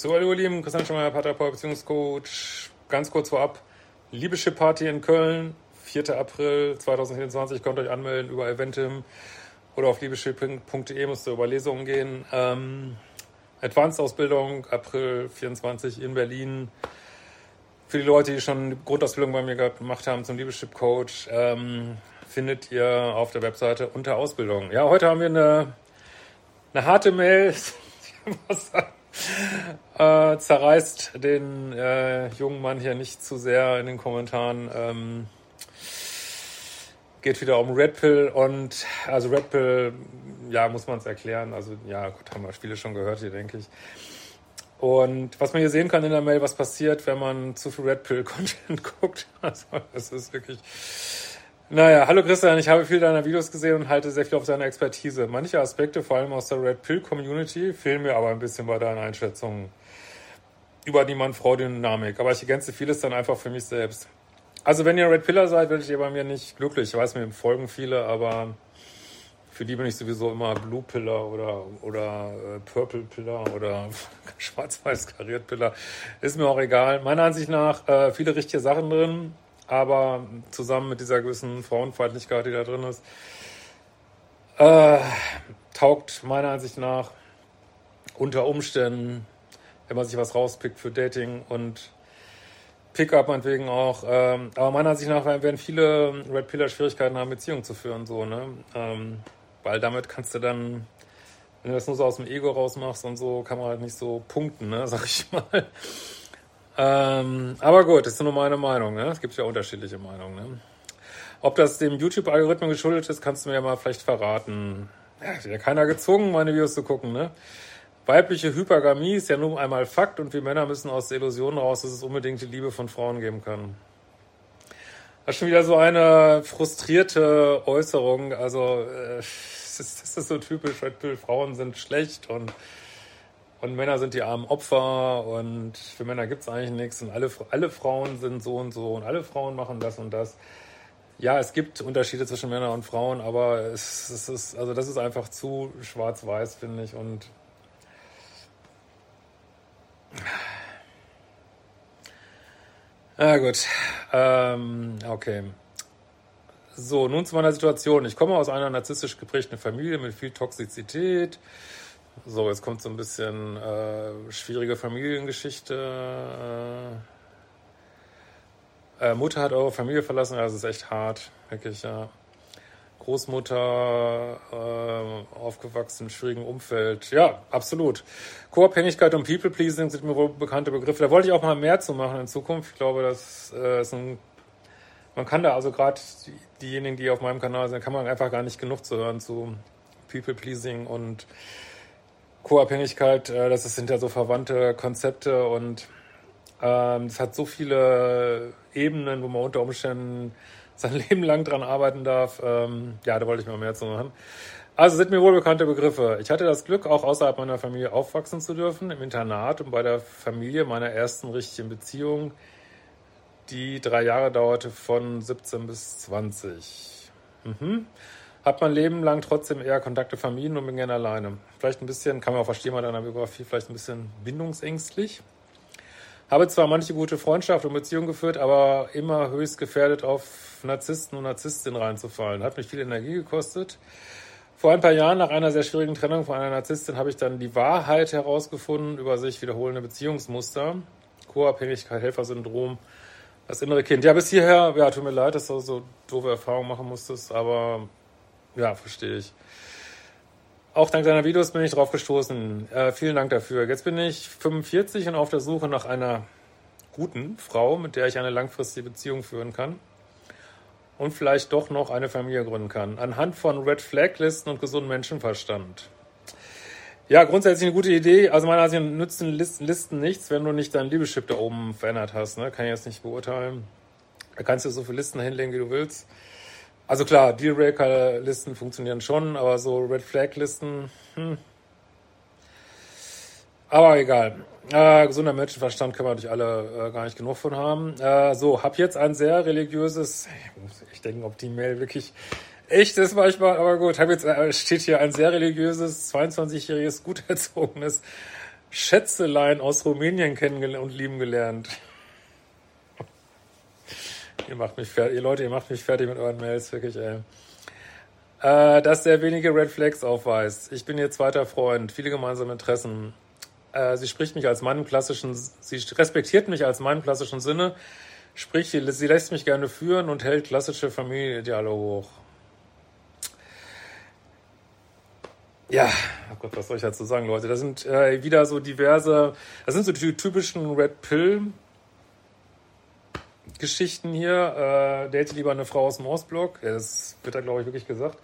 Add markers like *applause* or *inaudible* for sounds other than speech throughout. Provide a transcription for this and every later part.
So, hallo ihr Lieben, Christian Schemmer, Paterpol, Beziehungscoach. Ganz kurz vorab, Liebeschip Party in Köln, 4. April 2024. Könnt euch anmelden über Eventim oder auf liebeschip.de müsst ihr über Lesungen gehen. Ähm, Advanced-Ausbildung, April 24 in Berlin. Für die Leute, die schon Grundausbildung bei mir gemacht haben zum Liebeschip Coach, ähm, findet ihr auf der Webseite unter Ausbildung. Ja, heute haben wir eine, eine harte Mail. *laughs* äh, zerreißt den äh, jungen Mann hier nicht zu sehr in den Kommentaren. Ähm, geht wieder um Red Pill und also Red Pill, ja, muss man es erklären. Also ja, gut, haben wir viele schon gehört hier, denke ich. Und was man hier sehen kann in der Mail, was passiert, wenn man zu viel Red Pill Content *laughs* guckt. Also das ist wirklich. Naja, hallo Christian, ich habe viele deiner Videos gesehen und halte sehr viel auf deine Expertise. Manche Aspekte, vor allem aus der Red Pill Community, fehlen mir aber ein bisschen bei deinen Einschätzungen über die Mann-Frau-Dynamik. Aber ich ergänze vieles dann einfach für mich selbst. Also wenn ihr Red Pillar seid, werdet ihr bei mir nicht glücklich. Ich weiß, mir folgen viele, aber für die bin ich sowieso immer Blue Pillar oder, oder äh, Purple Pillar oder *laughs* schwarz-weiß kariert Pillar. Ist mir auch egal. Meiner Ansicht nach äh, viele richtige Sachen drin, aber zusammen mit dieser gewissen Frauenfeindlichkeit, die da drin ist, äh, taugt meiner Ansicht nach unter Umständen, wenn man sich was rauspickt für Dating und Pickup meinetwegen auch. Ähm, aber meiner Ansicht nach werden viele Red Pillar Schwierigkeiten haben, Beziehungen zu führen, so, ne? Ähm, weil damit kannst du dann, wenn du das nur so aus dem Ego rausmachst und so, kann man halt nicht so punkten, ne, *laughs* sag ich mal. Ähm, aber gut, das ist nur meine Meinung, ne? Es gibt ja unterschiedliche Meinungen, ne? Ob das dem YouTube-Algorithmen geschuldet ist, kannst du mir ja mal vielleicht verraten. Ja, ist ja keiner gezwungen, meine Videos zu gucken, ne? Weibliche Hypergamie ist ja nun einmal Fakt und wir Männer müssen aus der Illusion raus, dass es unbedingt die Liebe von Frauen geben kann. Das ist schon wieder so eine frustrierte Äußerung. Also, äh, das, *laughs* ist, das ist so typisch, Frauen sind schlecht und, und Männer sind die armen Opfer und für Männer gibt es eigentlich nichts und alle, alle Frauen sind so und so und alle Frauen machen das und das. Ja, es gibt Unterschiede zwischen Männern und Frauen, aber es, es ist, also das ist einfach zu schwarz-weiß, finde ich. Und Ah, gut. Ähm, okay. So, nun zu meiner Situation. Ich komme aus einer narzisstisch geprägten Familie mit viel Toxizität. So, jetzt kommt so ein bisschen äh, schwierige Familiengeschichte. Äh, Mutter hat eure Familie verlassen, also ist echt hart, wirklich, ja. Großmutter, äh, aufgewachsen im schwierigen Umfeld. Ja, absolut. Co-Abhängigkeit und People-Pleasing sind mir wohl bekannte Begriffe. Da wollte ich auch mal mehr zu machen in Zukunft. Ich glaube, das äh, ist ein, man kann da also gerade die, diejenigen, die auf meinem Kanal sind, kann man einfach gar nicht genug zu hören zu People-Pleasing und Co-Abhängigkeit. Äh, das sind ja so verwandte Konzepte und ähm, es hat so viele Ebenen, wo man unter Umständen *laughs* sein Leben lang dran arbeiten darf. Ähm, ja, da wollte ich mal mehr zu machen. Also sind mir wohl bekannte Begriffe. Ich hatte das Glück, auch außerhalb meiner Familie aufwachsen zu dürfen, im Internat und bei der Familie meiner ersten richtigen Beziehung, die drei Jahre dauerte von 17 bis 20. Mhm. Hab mein Leben lang trotzdem eher Kontakte vermieden und bin gerne alleine. Vielleicht ein bisschen, kann man auch verstehen bei deiner Biografie, vielleicht ein bisschen bindungsängstlich. Habe zwar manche gute Freundschaft und Beziehungen geführt, aber immer höchst gefährdet auf Narzissten und Narzisstinnen reinzufallen. Hat mich viel Energie gekostet. Vor ein paar Jahren, nach einer sehr schwierigen Trennung von einer Narzisstin, habe ich dann die Wahrheit herausgefunden über sich wiederholende Beziehungsmuster, Co-Abhängigkeit, Helfersyndrom, das innere Kind. Ja, bis hierher, ja, tut mir leid, dass du so doofe Erfahrungen machen musstest, aber ja, verstehe ich. Auch dank deiner Videos bin ich drauf gestoßen. Äh, vielen Dank dafür. Jetzt bin ich 45 und auf der Suche nach einer guten Frau, mit der ich eine langfristige Beziehung führen kann und vielleicht doch noch eine Familie gründen kann. Anhand von Red Flag Listen und gesundem Menschenverstand. Ja, grundsätzlich eine gute Idee. Also meiner Ansicht nach nützen Listen, Listen nichts, wenn du nicht dein Liebeschip da oben verändert hast. Ne? Kann ich jetzt nicht beurteilen. Da kannst du so viele Listen hinlegen, wie du willst. Also klar, Dealbreaker-Listen funktionieren schon, aber so Red Flag-Listen, hm. Aber egal. Äh, gesunder Menschenverstand können wir natürlich alle äh, gar nicht genug von haben. Äh, so, hab jetzt ein sehr religiöses, ich muss echt denken, ob die Mail wirklich echt ist manchmal, aber gut, hab jetzt, äh, steht hier ein sehr religiöses, 22-jähriges, gut erzogenes Schätzelein aus Rumänien kennen und lieben gelernt. Ihr macht mich fertig, ihr Leute, ihr macht mich fertig mit euren Mails, wirklich, ey. Äh, dass sehr wenige Red Flags aufweist. Ich bin ihr zweiter Freund, viele gemeinsame Interessen. Äh, sie spricht mich als im klassischen, sie respektiert mich als im klassischen Sinne, sprich, sie, sie lässt mich gerne führen und hält klassische Familienideale hoch. Ja, oh Gott, was soll ich dazu sagen, Leute? Das sind äh, wieder so diverse, das sind so die typischen Red Pill Geschichten hier. Äh, date lieber eine Frau aus dem Ostblock. Das wird da, glaube ich, wirklich gesagt.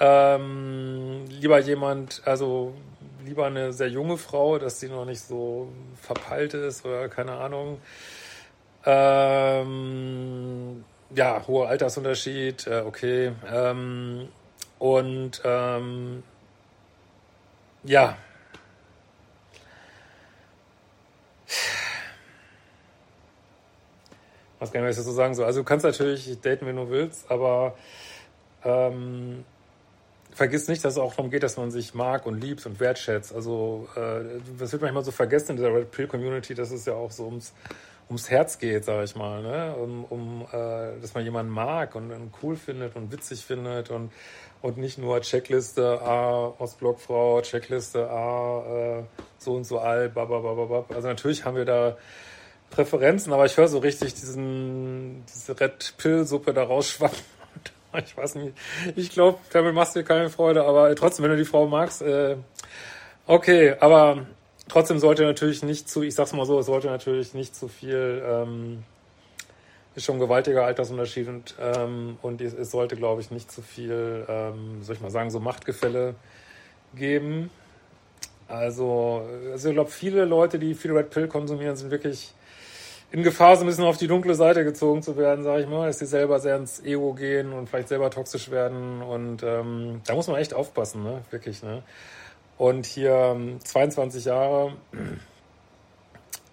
Ähm, lieber jemand, also lieber eine sehr junge Frau, dass sie noch nicht so verpeilt ist oder keine Ahnung. Ähm, ja, hoher Altersunterschied, äh, okay. Ähm, und ähm, ja. Was ich so sagen? So, also du kannst natürlich daten, wenn du willst, aber ähm, vergiss nicht, dass es auch darum geht, dass man sich mag und liebt und wertschätzt. Also äh, das wird manchmal so vergessen in dieser Red Pill Community, dass es ja auch so ums, ums Herz geht, sage ich mal. Ne? Um, um äh, dass man jemanden mag und, und cool findet und witzig findet und und nicht nur Checkliste A Ostblockfrau, Checkliste A äh, so und so alt, babababab. Also natürlich haben wir da Präferenzen, aber ich höre so richtig diesen diese Red Pill Suppe da rausschwappen. *laughs* Ich weiß nicht. Ich glaube, damit machst du dir keine Freude, aber trotzdem, wenn du die Frau magst, äh, okay, aber trotzdem sollte natürlich nicht zu, ich sag's mal so, es sollte natürlich nicht zu viel ähm, ist schon ein gewaltiger Altersunterschied und, ähm, und es, es sollte, glaube ich, nicht zu viel, ähm, soll ich mal sagen, so Machtgefälle geben. Also, also ich glaube, viele Leute, die viel Red Pill konsumieren, sind wirklich in Gefahr, so ein bisschen auf die dunkle Seite gezogen zu werden, sage ich mal, dass sie selber sehr ins Ego gehen und vielleicht selber toxisch werden. Und ähm, da muss man echt aufpassen, ne? Wirklich, ne? Und hier 22 ähm, Jahre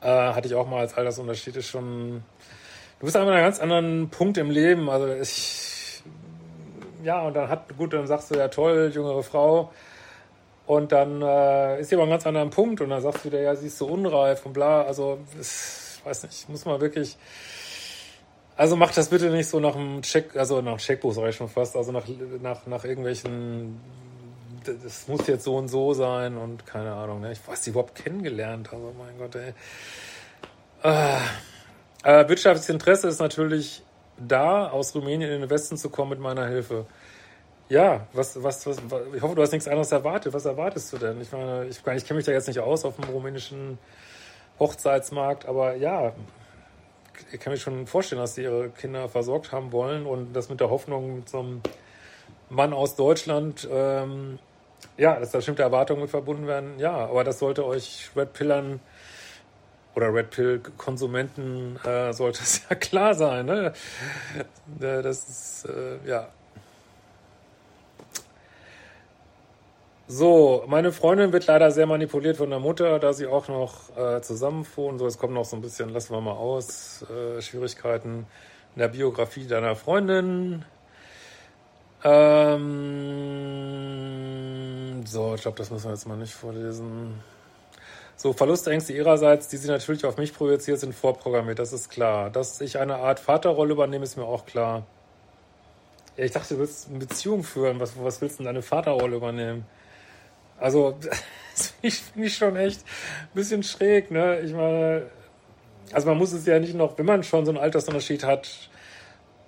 äh, hatte ich auch mal als Altersunterschied ist schon du bist einfach an einem ganz anderen Punkt im Leben. Also ich, ja, und dann hat, gut, dann sagst du ja toll, jüngere Frau. Und dann äh, ist sie aber ein ganz anderen Punkt und dann sagst du wieder, ja, sie ist so unreif und bla. Also, ich weiß nicht, muss man wirklich. Also mach das bitte nicht so nach dem Check, also nach dem Checkbuch sage ich schon fast, also nach, nach, nach irgendwelchen, das muss jetzt so und so sein und keine Ahnung, ne? Ich weiß sie überhaupt kennengelernt, also mein Gott, ey. Äh, äh, wirtschaftliches Interesse ist natürlich da, aus Rumänien in den Westen zu kommen mit meiner Hilfe. Ja, was, was, was, ich hoffe, du hast nichts anderes erwartet. Was erwartest du denn? Ich meine, ich, ich kenne mich da jetzt nicht aus auf dem rumänischen Hochzeitsmarkt, aber ja, ich kann mir schon vorstellen, dass sie ihre Kinder versorgt haben wollen und das mit der Hoffnung zum Mann aus Deutschland, ähm, ja, dass da bestimmte Erwartungen mit verbunden werden. Ja, aber das sollte euch Red Pillern oder Red Pill Konsumenten äh, sollte es *laughs* ja klar sein. Ne? Äh, das ist äh, ja. So, meine Freundin wird leider sehr manipuliert von der Mutter, da sie auch noch äh, zusammenfuhren. So, es kommt noch so ein bisschen, lassen wir mal aus, äh, Schwierigkeiten in der Biografie deiner Freundin. Ähm, so, ich glaube, das müssen wir jetzt mal nicht vorlesen. So, Verlustängste ihrerseits, die sie natürlich auf mich projiziert, sind vorprogrammiert, das ist klar. Dass ich eine Art Vaterrolle übernehme, ist mir auch klar. Ja, ich dachte, du willst eine Beziehung führen. Was, was willst du denn deine Vaterrolle übernehmen? Also, das *laughs* finde ich, schon echt ein bisschen schräg, ne? Ich meine, also man muss es ja nicht noch, wenn man schon so einen Altersunterschied hat,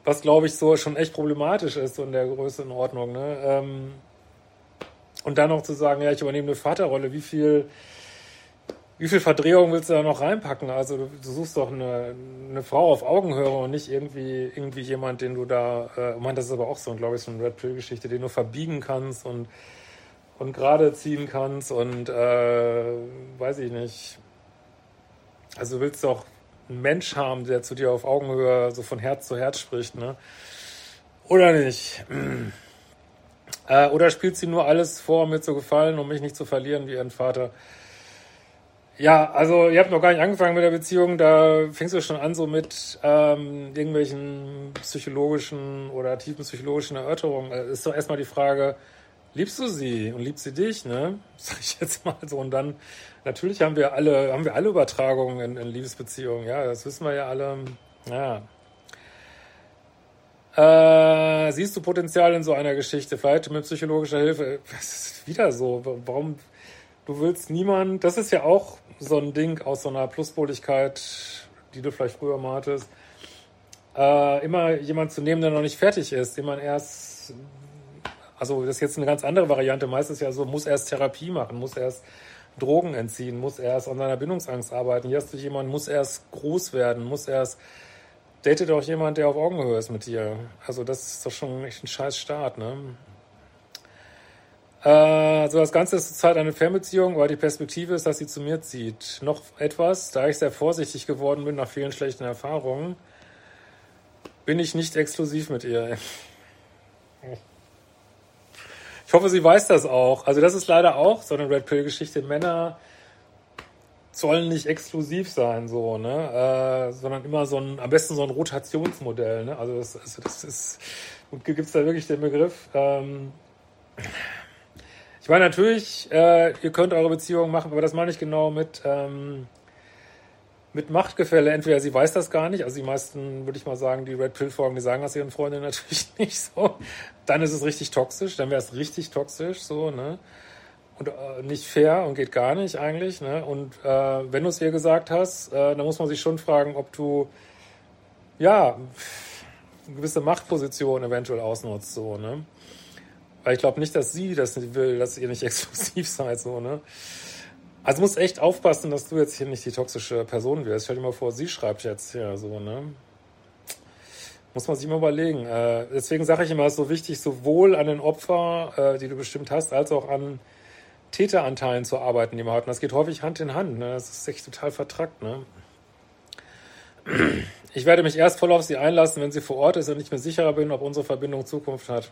was glaube ich so schon echt problematisch ist, so in der Größenordnung, ne? Ähm, und dann noch zu sagen, ja, ich übernehme eine Vaterrolle, wie viel wie viel Verdrehung willst du da noch reinpacken? Also du, du suchst doch eine, eine Frau auf Augenhöhe und nicht irgendwie irgendwie jemand, den du da, äh, ich meine, das ist aber auch so, glaube ich, so eine Red Pill Geschichte, den du verbiegen kannst und und gerade ziehen kannst und äh, weiß ich nicht. Also du willst doch einen Mensch haben, der zu dir auf Augenhöhe so von Herz zu Herz spricht, ne? Oder nicht? *clears throat* Äh, oder spielt sie nur alles vor, um mir zu gefallen, um mich nicht zu verlieren wie ihren Vater? Ja, also ihr habt noch gar nicht angefangen mit der Beziehung, da fängst du schon an so mit ähm, irgendwelchen psychologischen oder tiefen psychologischen Erörterungen. Äh, ist doch erstmal die Frage, liebst du sie und liebt sie dich, ne? *laughs* Sag ich jetzt mal so. Und dann, natürlich haben wir alle, haben wir alle Übertragungen in, in Liebesbeziehungen, ja, das wissen wir ja alle. Ja. Äh, siehst du Potenzial in so einer Geschichte? Vielleicht mit psychologischer Hilfe. Das ist wieder so. Warum? Du willst niemand, das ist ja auch so ein Ding aus so einer Pluspoligkeit, die du vielleicht früher mal hattest, äh, immer jemand zu nehmen, der noch nicht fertig ist, den man erst, also das ist jetzt eine ganz andere Variante, meistens ja so, muss erst Therapie machen, muss erst Drogen entziehen, muss erst an seiner Bindungsangst arbeiten. Hier hast du jemanden, muss erst groß werden, muss erst, datet auch jemand, der auf Augenhöhe ist mit dir. Also das ist doch schon echt ein scheiß Start, ne? Äh, also das Ganze ist zurzeit eine Fernbeziehung, weil die Perspektive ist, dass sie zu mir zieht. Noch etwas, da ich sehr vorsichtig geworden bin nach vielen schlechten Erfahrungen, bin ich nicht exklusiv mit ihr. Ich hoffe, sie weiß das auch. Also das ist leider auch so eine Red Pill-Geschichte. Männer sollen nicht exklusiv sein, so, ne, äh, sondern immer so ein, am besten so ein Rotationsmodell, ne. Also das, also das ist, gibt es da wirklich den Begriff? Ähm, ich meine natürlich, äh, ihr könnt eure Beziehung machen, aber das meine ich genau mit, ähm, mit Machtgefälle. Entweder sie weiß das gar nicht, also die meisten, würde ich mal sagen, die Red Pill-Folgen, die sagen das ihren Freundinnen *laughs* natürlich nicht so. Dann ist es richtig toxisch, dann wäre es richtig toxisch, so, ne? Und äh, nicht fair und geht gar nicht eigentlich, ne? Und äh, wenn du es ihr gesagt hast, äh, dann muss man sich schon fragen, ob du, ja, eine gewisse Machtposition eventuell ausnutzt, so, ne? Weil ich glaube nicht, dass sie das will, dass ihr nicht *laughs* exklusiv seid, so, ne? Also muss echt aufpassen, dass du jetzt hier nicht die toxische Person wirst. Stell dir mal vor, sie schreibt jetzt hier so, ne? Muss man sich mal überlegen. Äh, deswegen sage ich immer, es ist so wichtig, sowohl an den Opfer, äh, die du bestimmt hast, als auch an Täteranteilen zu arbeiten, die man hat. Und das geht häufig Hand in Hand. Ne? Das ist echt total vertrackt. Ne? Ich werde mich erst voll auf sie einlassen, wenn sie vor Ort ist und ich mir sicherer bin, ob unsere Verbindung Zukunft hat.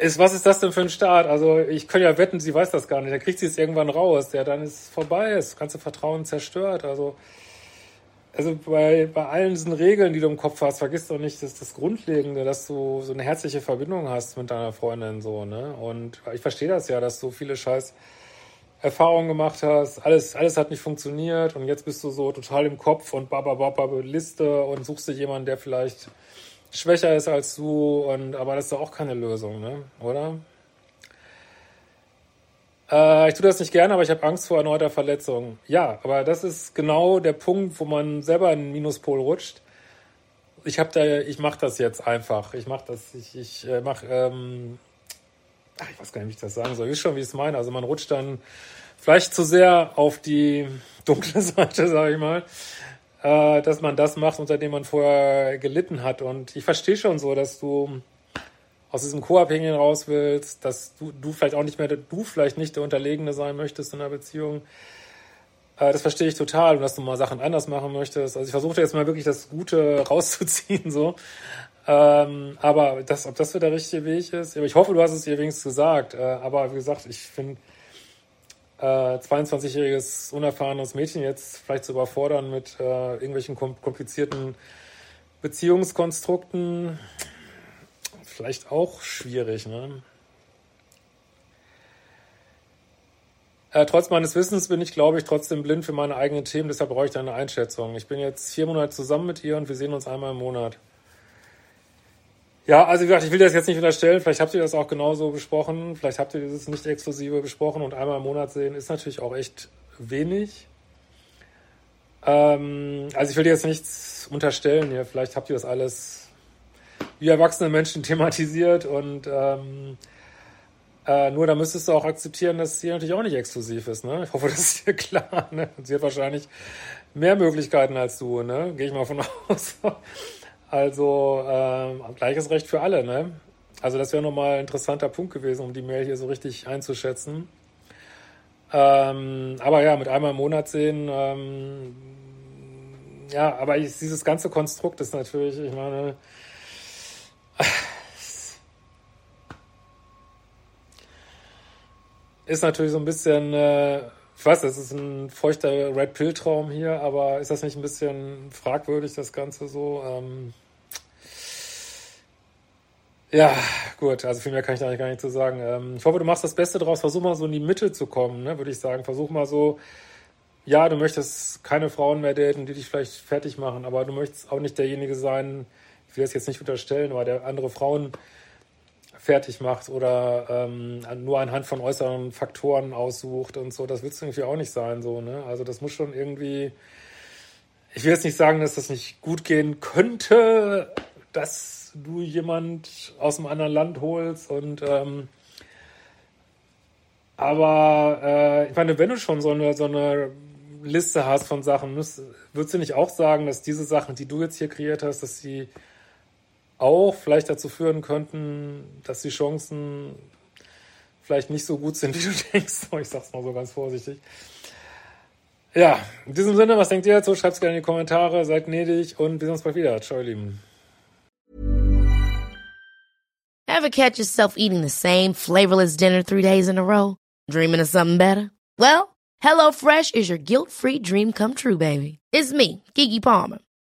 Ist, was ist das denn für ein Start? Also ich kann ja wetten, sie weiß das gar nicht. Da kriegt sie es irgendwann raus. Ja, dann ist es vorbei. Das ganze Vertrauen zerstört. Also, also bei, bei allen diesen Regeln, die du im Kopf hast, vergiss doch nicht, dass das Grundlegende, dass du so eine herzliche Verbindung hast mit deiner Freundin so, ne? Und ich verstehe das ja, dass du viele Scheiß Erfahrungen gemacht hast, alles, alles hat nicht funktioniert und jetzt bist du so total im Kopf und babababa Liste und suchst dir jemanden, der vielleicht schwächer ist als du, und, aber das ist doch auch keine Lösung, ne? oder? Äh, ich tue das nicht gerne, aber ich habe Angst vor erneuter Verletzung. Ja, aber das ist genau der Punkt, wo man selber in den Minuspol rutscht. Ich habe da, ich mache das jetzt einfach. Ich mache das, ich, ich äh, mache, ähm, ach, ich weiß gar nicht, wie ich das sagen soll. Ihr wisst schon, wie ich es meine. Also man rutscht dann vielleicht zu sehr auf die dunkle *laughs* Seite, sage ich mal äh, dass man das macht, unter dem man vorher gelitten hat. Und ich verstehe schon so, dass du aus diesem Co-Abhängigen raus willst, dass du, du vielleicht auch nicht mehr, du vielleicht nicht der Unterlegene sein möchtest in einer Beziehung. Äh, das verstehe ich total und dass du mal Sachen anders machen möchtest. Also ich versuche jetzt mal wirklich das Gute *laughs* rauszuziehen, so. Ähm, aber das, ob das für der richtige Weg ist, aber ich hoffe, du hast es dir wenigstens gesagt. Äh, aber wie gesagt, ich finde, äh, 22-jähriges unerfahrenes Mädchen jetzt vielleicht zu überfordern mit äh, irgendwelchen komplizierten Beziehungskonstrukten, vielleicht auch schwierig. Ne? Äh, trotz meines Wissens bin ich, glaube ich, trotzdem blind für meine eigenen Themen, deshalb brauche ich deine Einschätzung. Ich bin jetzt vier Monate zusammen mit ihr und wir sehen uns einmal im Monat. Ja, also wie gesagt, ich will das jetzt nicht unterstellen. Vielleicht habt ihr das auch genauso besprochen. Vielleicht habt ihr dieses nicht exklusive besprochen und einmal im Monat sehen ist natürlich auch echt wenig. Ähm, also ich will dir jetzt nichts unterstellen hier. Vielleicht habt ihr das alles wie erwachsene Menschen *laughs* thematisiert und ähm, äh, nur da müsstest du auch akzeptieren, dass sie natürlich auch nicht exklusiv ist. Ne? Ich hoffe, *laughs* das ist dir klar. Ne? Sie hat wahrscheinlich mehr Möglichkeiten als du. Ne? Gehe ich mal von *laughs* aus. Also äh, gleiches Recht für alle, ne? Also das wäre nochmal ein interessanter Punkt gewesen, um die Mail hier so richtig einzuschätzen. Ähm, aber ja, mit einmal im Monat sehen, ähm, ja, aber ich, dieses ganze Konstrukt ist natürlich, ich meine, *laughs* ist natürlich so ein bisschen, äh, ich weiß, das ist ein feuchter Red Pill Traum hier, aber ist das nicht ein bisschen fragwürdig, das Ganze so? Ähm, ja, gut, also viel mehr kann ich da eigentlich gar nicht zu sagen. Ähm, ich hoffe, du machst das Beste draus. Versuch mal so in die Mitte zu kommen, ne, würde ich sagen. Versuch mal so, ja, du möchtest keine Frauen mehr daten, die dich vielleicht fertig machen, aber du möchtest auch nicht derjenige sein, ich will das jetzt nicht unterstellen, aber der andere Frauen fertig macht oder ähm, nur anhand von äußeren Faktoren aussucht und so. Das willst du irgendwie auch nicht sein, so, ne? Also das muss schon irgendwie. Ich will jetzt nicht sagen, dass das nicht gut gehen könnte, dass du jemand aus einem anderen Land holst und ähm, aber äh, ich meine, wenn du schon so eine, so eine Liste hast von Sachen, würdest du nicht auch sagen, dass diese Sachen, die du jetzt hier kreiert hast, dass sie auch vielleicht dazu führen könnten, dass die Chancen vielleicht nicht so gut sind, *laughs* wie du denkst. Ich sag's mal so ganz vorsichtig. Ja, in diesem Sinne, was denkt ihr dazu? Schreibt's gerne in die Kommentare, seid gnädig und wir sehen uns bald wieder. Ciao, ihr Lieben. Ever catch yourself eating the same flavorless dinner three days in a row? Dreaming of something better? Well, HelloFresh is your guilt-free dream come true, baby. It's me, Kiki Palmer.